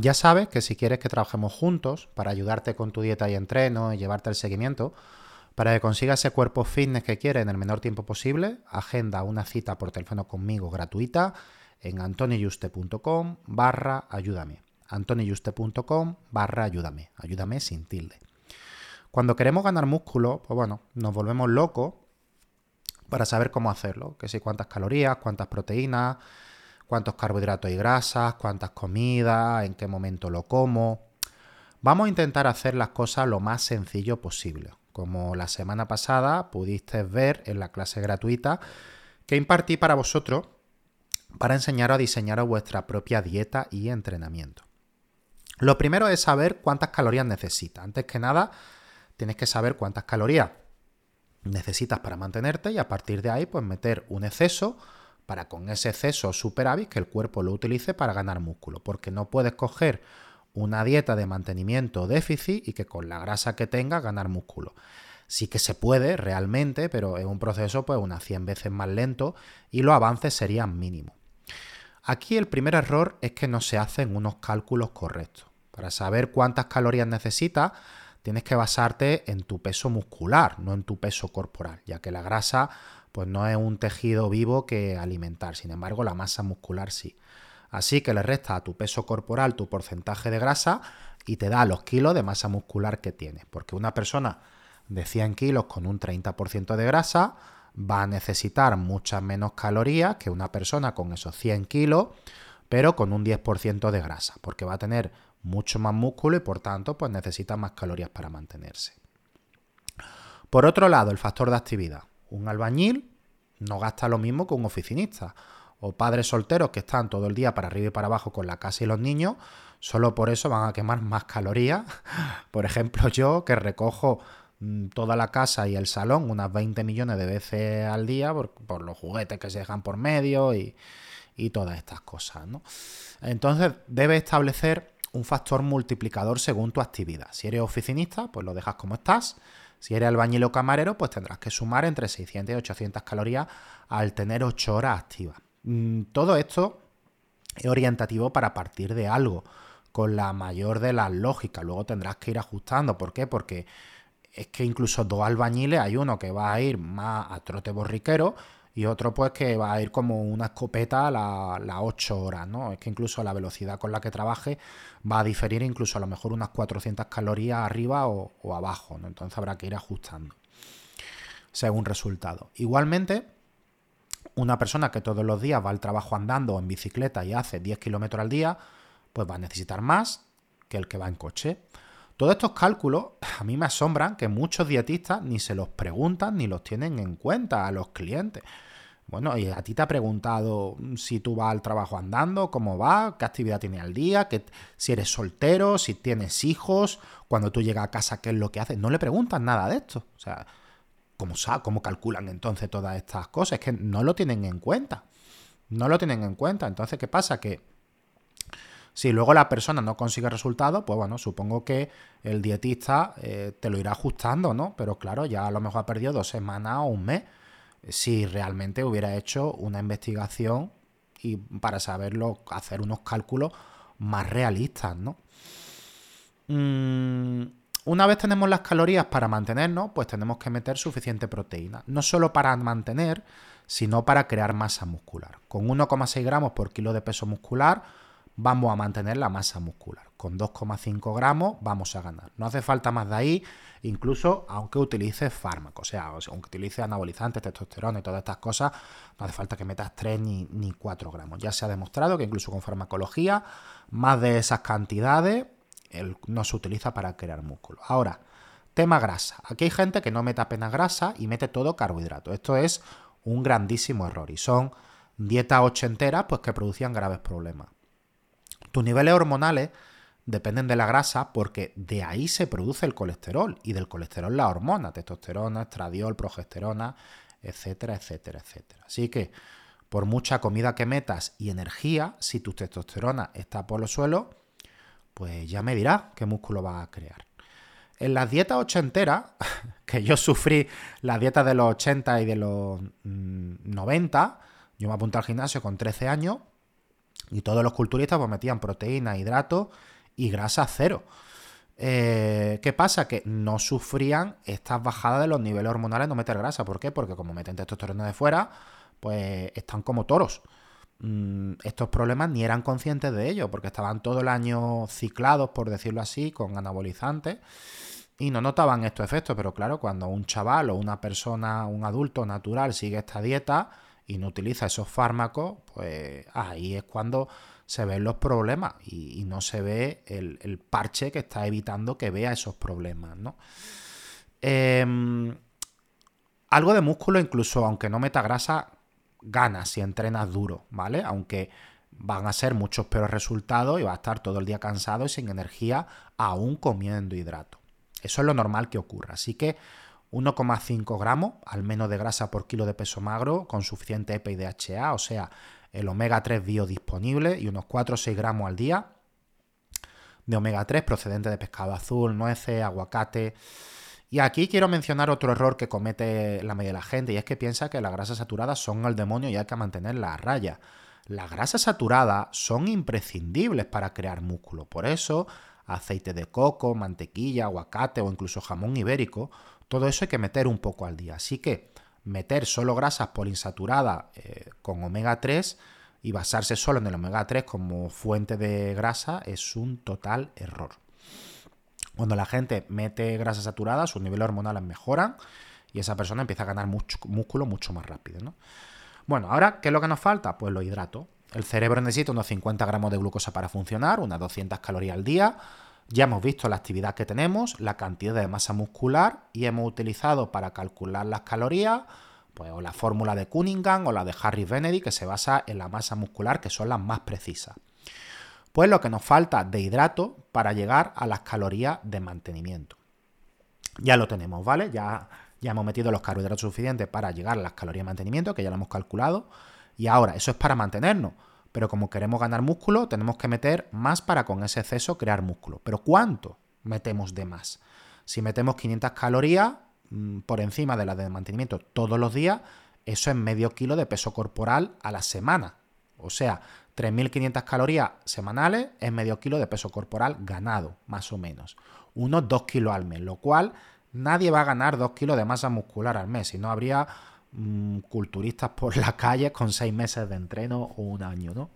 Ya sabes que si quieres que trabajemos juntos para ayudarte con tu dieta y entreno y llevarte el seguimiento, para que consigas ese cuerpo fitness que quieres en el menor tiempo posible, agenda una cita por teléfono conmigo gratuita en antoniyuste.com barra ayúdame. antoniyuste.com barra ayúdame. Ayúdame sin tilde. Cuando queremos ganar músculo, pues bueno, nos volvemos locos para saber cómo hacerlo. Que si cuántas calorías, cuántas proteínas, cuántos carbohidratos y grasas, cuántas comidas, en qué momento lo como. Vamos a intentar hacer las cosas lo más sencillo posible. Como la semana pasada pudiste ver en la clase gratuita que impartí para vosotros para enseñaros a diseñar vuestra propia dieta y entrenamiento. Lo primero es saber cuántas calorías necesitas. Antes que nada, tienes que saber cuántas calorías necesitas para mantenerte y a partir de ahí, pues meter un exceso para con ese exceso superávit que el cuerpo lo utilice para ganar músculo, porque no puedes coger una dieta de mantenimiento déficit y que con la grasa que tenga ganar músculo. Sí que se puede realmente, pero es un proceso pues unas 100 veces más lento y los avances serían mínimos. Aquí el primer error es que no se hacen unos cálculos correctos. Para saber cuántas calorías necesitas, tienes que basarte en tu peso muscular, no en tu peso corporal, ya que la grasa pues no es un tejido vivo que alimentar. Sin embargo, la masa muscular sí. Así que le resta a tu peso corporal tu porcentaje de grasa y te da los kilos de masa muscular que tienes. Porque una persona de 100 kilos con un 30% de grasa va a necesitar muchas menos calorías que una persona con esos 100 kilos, pero con un 10% de grasa, porque va a tener mucho más músculo y por tanto pues necesita más calorías para mantenerse. Por otro lado, el factor de actividad. Un albañil no gasta lo mismo que un oficinista. O padres solteros que están todo el día para arriba y para abajo con la casa y los niños, solo por eso van a quemar más calorías. Por ejemplo, yo que recojo mm, toda la casa y el salón unas 20 millones de veces al día por, los juguetes que se dejan por medio y, todas estas cosas. Entonces, debe establecer un factor multiplicador según tu actividad. Si eres oficinista, pues lo dejas como estás. Si eres albañil o camarero, pues tendrás que sumar entre 600 y 800 calorías al tener 8 horas activas. Mm, todo esto es orientativo para partir de algo, con la mayor de las lógicas. Luego tendrás que ir ajustando. ¿Por qué? Porque es que incluso dos albañiles, hay uno que va a ir más a trote borriquero y otro pues que va a ir como una escopeta las 8 horas, ¿no? Es que incluso la velocidad con la que trabaje va a diferir incluso a lo mejor unas 400 calorías arriba o, abajo, ¿no? Entonces habrá que ir ajustando según resultado. Igualmente, una persona que todos los días va al trabajo andando o en bicicleta y hace 10 kilómetros al día, pues va a necesitar más que el que va en coche. Todos estos cálculos a mí me asombran que muchos dietistas ni se los preguntan ni los tienen en cuenta a los clientes. Bueno, y a ti te ha preguntado si tú vas al trabajo andando, cómo va, qué actividad tienes al día, que, si eres soltero, si tienes hijos, cuando tú llegas a casa, qué es lo que haces. No le preguntan nada de esto. O sea, ¿cómo, cómo calculan entonces todas estas cosas? Es que no lo tienen en cuenta. No lo tienen en cuenta. Entonces, ¿qué pasa? Que si luego la persona no consigue resultados, pues bueno, supongo que el dietista eh, te lo irá ajustando, ¿no? Pero claro, ya a lo mejor ha perdido dos semanas o un mes si realmente hubiera hecho una investigación y para saberlo, hacer unos cálculos más realistas, ¿no? Mm, una vez tenemos las calorías para mantenernos, pues tenemos que meter suficiente proteína. No solo para mantener, sino para crear masa muscular. Con 1,6 gramos por kilo de peso muscular vamos a mantener la masa muscular. Con 2,5 gramos vamos a ganar. No hace falta más de ahí, incluso aunque utilices fármacos, o sea, aunque utilices anabolizantes, testosterona y todas estas cosas, no hace falta que metas 3 ni, ni 4 gramos. Ya se ha demostrado que incluso con farmacología, más de esas cantidades no se utiliza para crear músculo. Ahora, tema grasa. Aquí hay gente que no mete apenas grasa y mete todo carbohidrato. Esto es un grandísimo error y son dietas ochenteras pues, que producían graves problemas. Tus niveles hormonales dependen de la grasa porque de ahí se produce el colesterol y del colesterol la hormona, testosterona, estradiol, progesterona, etcétera, etcétera, etcétera. Así que por mucha comida que metas y energía, si tu testosterona está por los suelos, pues ya me dirá qué músculo va a crear. En las dietas ochenteras, que yo sufrí las dietas de los 80 y de los 90, mm, yo me apunté al gimnasio con 13 años y todos los culturistas pues metían proteína, hidratos y grasa cero. Eh, ¿Qué pasa? Que no sufrían estas bajadas de los niveles hormonales no meter grasa. ¿Por qué? Porque como meten testosterona de fuera, pues están como toros. Mm, estos problemas ni eran conscientes de ello, porque estaban todo el año ciclados, por decirlo así, con anabolizantes y no notaban estos efectos. Pero claro, cuando un chaval o una persona, un adulto natural sigue esta dieta, y no utiliza esos fármacos, pues ahí es cuando se ven los problemas y, no se ve el, parche que está evitando que vea esos problemas, ¿no? Em, algo de músculo, incluso aunque no meta grasa, gana si entrenas duro, ¿vale? Aunque van a ser muchos peores resultados y va a estar todo el día cansado y sin energía, aún comiendo hidrato. Eso es lo normal que ocurra. Así que 1,5 gramos al menos de grasa por kilo de peso magro con suficiente EPA y DHA, o sea, el omega 3 biodisponible y unos 4 o 6 gramos al día de omega 3 procedente de pescado azul, nueces, aguacate. Y aquí quiero mencionar otro error que comete la mayoría de la gente y es que piensa que las grasas saturadas son el demonio y hay que mantenerlas a raya. Las grasas saturadas son imprescindibles para crear músculo, por eso aceite de coco, mantequilla, aguacate o incluso jamón ibérico todo eso hay que meter un poco al día. Así que meter solo grasas poliinsaturadas eh, con omega 3 y basarse solo en el omega 3 como fuente de grasa es un total error. Cuando la gente mete grasa saturada, sus niveles hormonales mejoran y esa persona empieza a ganar músculo mucho más rápido. Bueno, ahora, ¿qué es lo que nos falta? Pues los hidratos. El cerebro necesita unos 50 gramos de glucosa para funcionar, unas 200 calorías al día. Ya hemos visto la actividad que tenemos, la cantidad de masa muscular y hemos utilizado para calcular las calorías pues, o la fórmula de Cunningham o la de Harry Benedict que se basa en la masa muscular que son las más precisas. Pues lo que nos falta de hidrato para llegar a las calorías de mantenimiento. Ya lo tenemos, ¿vale? Ya, ya hemos metido los carbohidratos suficientes para llegar a las calorías de mantenimiento, que ya lo hemos calculado. Y ahora, eso es para mantenernos pero como queremos ganar músculo, tenemos que meter más para con ese exceso crear músculo. Pero ¿cuánto metemos de más? Si metemos 500 calorías mm, por encima de la de mantenimiento todos los días, eso es medio kilo de peso corporal a la semana. O sea, 3.500 calorías semanales es medio kilo de peso corporal ganado, más o menos. Unos 2 kilos al mes, lo cual nadie va a ganar 2 kilos de masa muscular al mes, si no habría Mm, culturistas por la calle con seis meses de entreno o un año, ¿no?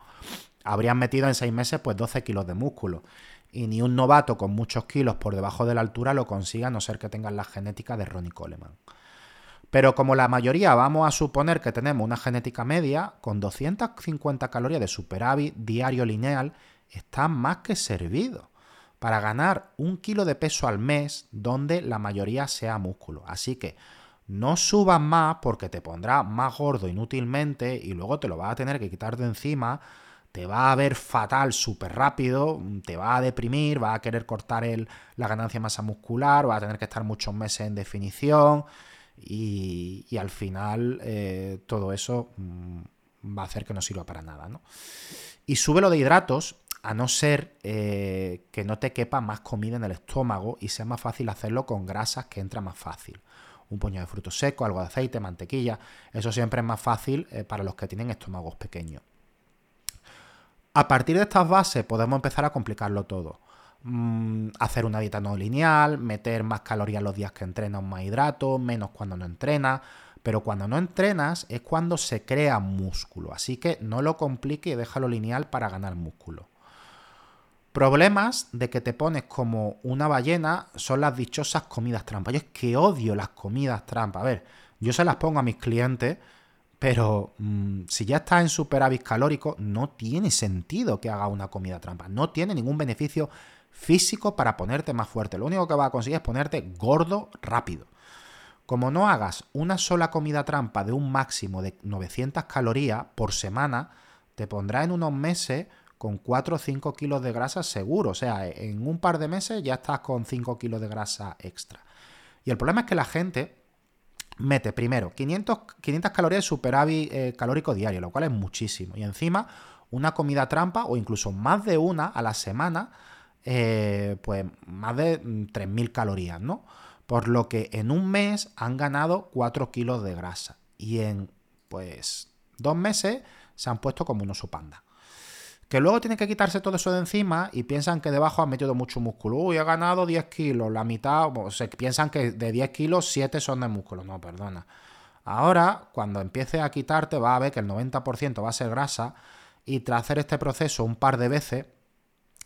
Habrían metido en seis meses pues 12 kilos de músculo. Y ni un novato con muchos kilos por debajo de la altura lo consiga, a no ser que tengan la genética de Ronnie Coleman. Pero como la mayoría vamos a suponer que tenemos una genética media, con 250 calorías de superávit diario lineal, está más que servido para ganar un kilo de peso al mes donde la mayoría sea músculo. Así que no subas más porque te pondrá más gordo inútilmente y luego te lo vas a tener que quitar de encima, te va a ver fatal súper rápido, te va a deprimir, va a querer cortar el, la ganancia de masa muscular, va a tener que estar muchos meses en definición y, al final eh, todo eso mm, va a hacer que no sirva para nada. ¿no? Y sube lo de hidratos, a no ser eh, que no te quepa más comida en el estómago y sea más fácil hacerlo con grasas que entra más fácil un puñado de frutos secos, algo de aceite, mantequilla. Eso siempre es más fácil eh, para los que tienen estómagos pequeños. A partir de estas bases podemos empezar a complicarlo todo. mm, hacer una dieta no lineal, meter más calorías los días que entrenas, más hidratos, menos cuando no entrenas. Pero cuando no entrenas es cuando se crea músculo. Así que no lo complique y déjalo lineal para ganar músculo. Problemas de que te pones como una ballena son las dichosas comidas trampa. Yo es que odio las comidas trampa. A ver, yo se las pongo a mis clientes, pero mm, si ya estás en superávit calórico, no tiene sentido que haga una comida trampa. No tiene ningún beneficio físico para ponerte más fuerte. Lo único que va a conseguir es ponerte gordo rápido. Como no hagas una sola comida trampa de un máximo de 900 calorías por semana, te pondrá en unos meses con 4 o 5 kilos de grasa seguro. O sea, en un par de meses ya estás con 5 kilos de grasa extra. Y el problema es que la gente mete primero 500, 500 calorías de superávit eh, calórico diario, lo cual es muchísimo. Y encima una comida trampa o incluso más de una a la semana, eh, pues más de 3.000 mm, calorías, ¿no? Por lo que en un mes han ganado 4 kilos de grasa. Y en, pues, dos meses se han puesto como un oso panda que luego tienen que quitarse todo eso de encima y piensan que debajo han metido mucho músculo. Uy, he ganado 10 kilos, la mitad, o se piensan que de 10 kilos 7 son de músculo. No, perdona. Ahora, cuando empieces a quitarte, va a ver que el 90% va a ser grasa y tras hacer este proceso un par de veces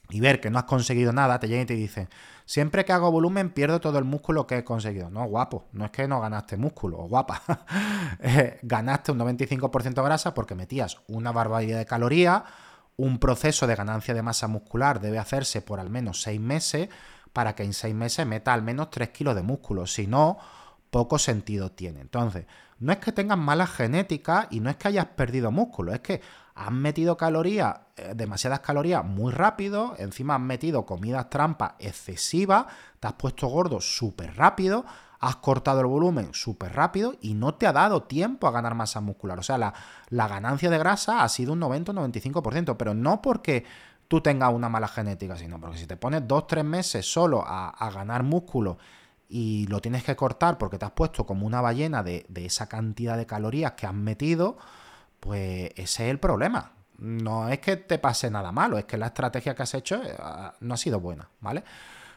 y ver que no has conseguido nada, te llegan y te dicen, siempre que hago volumen pierdo todo el músculo que he conseguido. No, guapo, no es que no ganaste músculo, guapa. Eh, ganaste un 95% de grasa porque metías una barbaridad de calorías un proceso de ganancia de masa muscular debe hacerse por al menos 6 meses para que en 6 meses meta al menos 3 kilos de músculo. Si no, poco sentido tiene. Entonces, no es que tengas mala genética y no es que hayas perdido músculo, es que has metido calorías, eh, demasiadas calorías muy rápido, encima has metido comidas trampas excesivas, te has puesto gordo súper rápido, has cortado el volumen súper rápido y no te ha dado tiempo a ganar masa muscular. O sea, la, ganancia de grasa ha sido un 90-95%, pero no porque tú tengas una mala genética, sino porque si te pones 2-3 meses solo a, ganar músculo y lo tienes que cortar porque te has puesto como una ballena de, de esa cantidad de calorías que has metido, pues ese es el problema. No es que te pase nada malo, es que la estrategia que has hecho eh, no ha sido buena, ¿vale?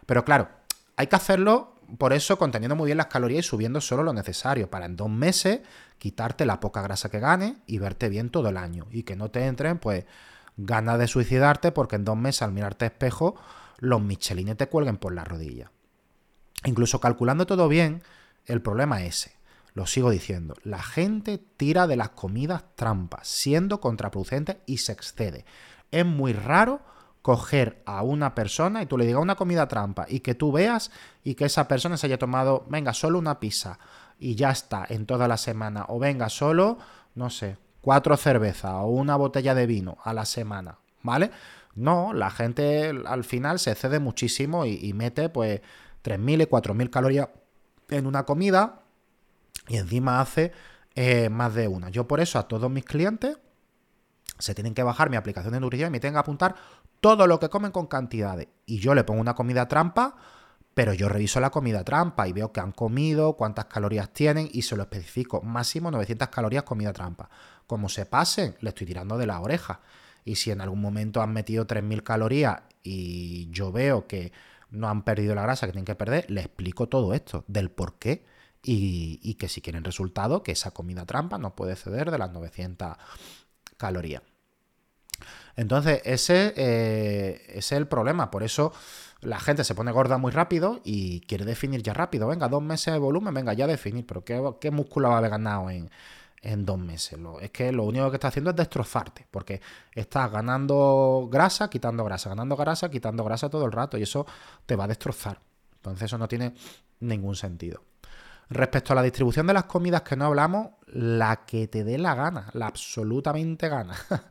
Pero claro, hay que hacerlo por eso conteniendo muy bien las calorías y subiendo solo lo necesario para en dos meses quitarte la poca grasa que gane y verte bien todo el año y que no te entren pues ganas de suicidarte porque en dos meses al mirarte espejo los michelines te cuelguen por la rodilla. Incluso calculando todo bien, el problema es ese. Lo sigo diciendo, la gente tira de las comidas trampas, siendo contraproducente y se excede. Es muy raro coger a una persona y tú le digas una comida trampa y que tú veas y que esa persona se haya tomado, venga, solo una pizza y ya está en toda la semana, o venga, solo, no sé, cuatro cervezas o una botella de vino a la semana, ¿vale? No, la gente al final se cede muchísimo y, mete pues 3.000 y 4.000 calorías en una comida y encima hace eh, más de una. Yo por eso a todos mis clientes se tienen que bajar mi aplicación de nutrición y me tienen que apuntar todo lo que comen con cantidades. Y yo le pongo una comida trampa, pero yo reviso la comida trampa y veo que han comido, cuántas calorías tienen y se lo especifico. Máximo 900 calorías comida trampa. Como se pasen, le estoy tirando de la oreja. Y si en algún momento han metido 3.000 calorías y yo veo que no han perdido la grasa que tienen que perder, le explico todo esto, del por qué. Y, y que si quieren resultado, que esa comida trampa no puede ceder de las 900 calorías. Entonces, ese, eh, es el problema. Por eso la gente se pone gorda muy rápido y quiere definir ya rápido. Venga, dos meses de volumen, venga, ya definir. Pero ¿qué, músculo va a haber ganado en, dos meses? es que lo único que está haciendo es destrozarte. Porque estás ganando grasa, quitando grasa, ganando grasa, quitando grasa todo el rato. Y eso te va a destrozar. Entonces, eso no tiene ningún sentido. Respecto a la distribución de las comidas que no hablamos, la que te dé la gana, la absolutamente gana.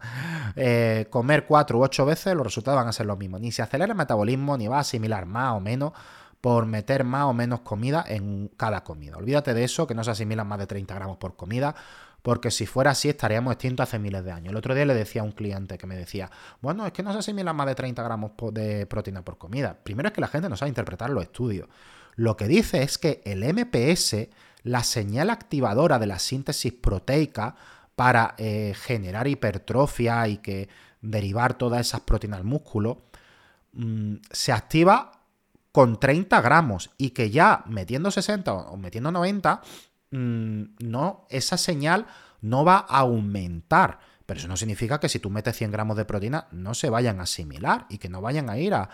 Eh, comer cuatro u ocho veces, los resultados van a ser los mismos. Ni se acelera el metabolismo, ni va a asimilar más o menos por meter más o menos comida en cada comida. Olvídate de eso, que no se asimilan más de 30 gramos por comida, porque si fuera así estaríamos extintos hace miles de años. El otro día le decía a un cliente que me decía, bueno, es que no se asimilan más de 30 gramos de proteína por comida. Primero es que la gente no sabe interpretar los estudios. Lo que dice es que el MPS, la señal activadora de la síntesis proteica para eh, generar hipertrofia y que derivar todas esas proteínas al músculo, mm, se activa con 30 gramos y que ya metiendo 60 o metiendo 90, mm, no, esa señal no va a aumentar. Pero eso no significa que si tú metes 100 gramos de proteína no se vayan a asimilar y que no vayan a ir a,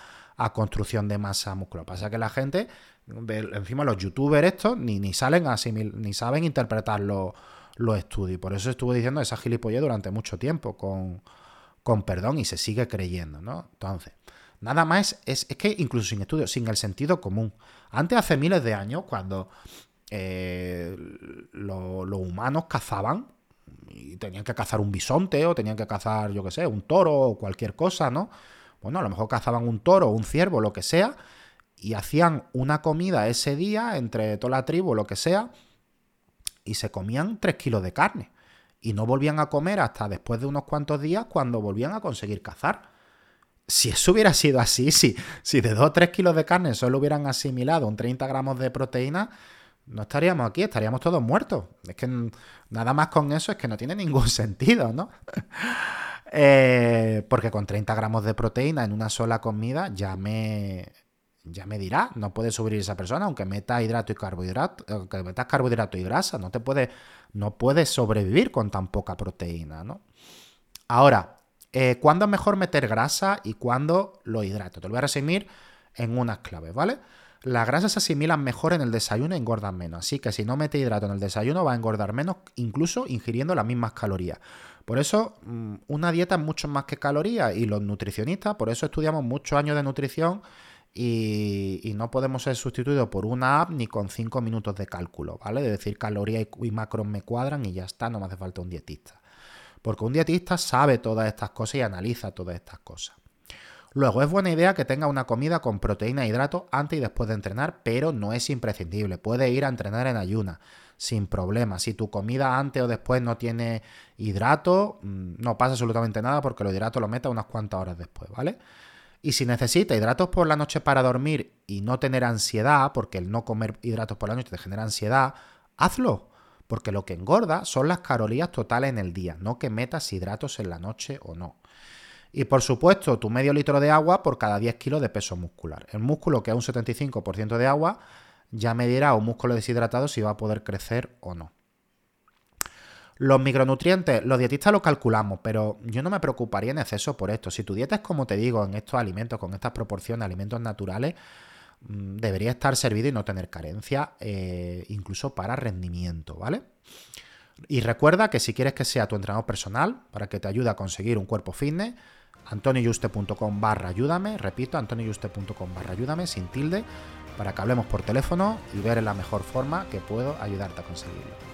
construcción de masa muscular. Pasa que la gente, encima los youtubers estos, ni, ni salen a ni saben interpretar los, estudios. Por eso estuve diciendo esa gilipollez durante mucho tiempo, con, con perdón, y se sigue creyendo, ¿no? Entonces, Nada más es, que incluso sin estudios, sin el sentido común. Antes, hace miles de años, cuando eh, los humanos cazaban, y tenían que cazar un bisonte o tenían que cazar, yo qué sé, un toro o cualquier cosa, ¿no? Bueno, a lo mejor cazaban un toro un ciervo, lo que sea, y hacían una comida ese día entre toda la tribu, lo que sea, y se comían tres kilos de carne. Y no volvían a comer hasta después de unos cuantos días cuando volvían a conseguir cazar si eso hubiera sido así, si, si de 2 o 3 kilos de carne solo hubieran asimilado un 30 gramos de proteína, no estaríamos aquí, estaríamos todos muertos. Es que nada más con eso es que no tiene ningún sentido, ¿no? Eh, porque con 30 gramos de proteína en una sola comida ya me, ya me dirá, no puede subir esa persona, aunque meta hidrato y carbohidrato, aunque metas carbohidrato y grasa, no te puede, no puedes sobrevivir con tan poca proteína, ¿no? Ahora, eh, ¿Cuándo es mejor meter grasa y cuándo lo hidrato? Te lo voy a resumir en unas claves, ¿vale? Las grasas se asimilan mejor en el desayuno y engordan menos. Así que si no mete hidrato en el desayuno va a engordar menos, incluso ingiriendo las mismas calorías. Por eso, mm, una dieta es mucho más que calorías y los nutricionistas, por eso estudiamos muchos años de nutrición y, no podemos ser sustituidos por una app ni con cinco minutos de cálculo, ¿vale? De decir calorías y, y macros me cuadran y ya está, no me hace falta un dietista. Porque un dietista sabe todas estas cosas y analiza todas estas cosas. Luego, es buena idea que tenga una comida con proteína e hidrato antes y después de entrenar, pero no es imprescindible. Puede ir a entrenar en ayuna, sin problema. Si tu comida antes o después no tiene hidrato, mm, no pasa absolutamente nada porque los hidratos los meta unas cuantas horas después, ¿vale? Y si necesita hidratos por la noche para dormir y no tener ansiedad, porque el no comer hidratos por la noche te genera ansiedad, hazlo. Porque lo que engorda son las calorías totales en el día, no que metas hidratos en la noche o no. Y por supuesto, tu medio litro de agua por cada 10 kilos de peso muscular. El músculo que es un 75% de agua ya me dirá un músculo deshidratado si va a poder crecer o no. Los micronutrientes, los dietistas los calculamos, pero yo no me preocuparía en exceso por esto. Si tu dieta es como te digo, en estos alimentos, con estas proporciones, alimentos naturales, Mm, debería estar servido y no tener carencia, eh, incluso para rendimiento, ¿vale? Y recuerda que si quieres que sea tu entrenador personal, para que te ayude a conseguir un cuerpo fitness, antonioyuste.com barra ayúdame, repito, antonioyuste.com barra ayúdame, sin tilde, para que hablemos por teléfono y ver la mejor forma que puedo ayudarte a conseguirlo.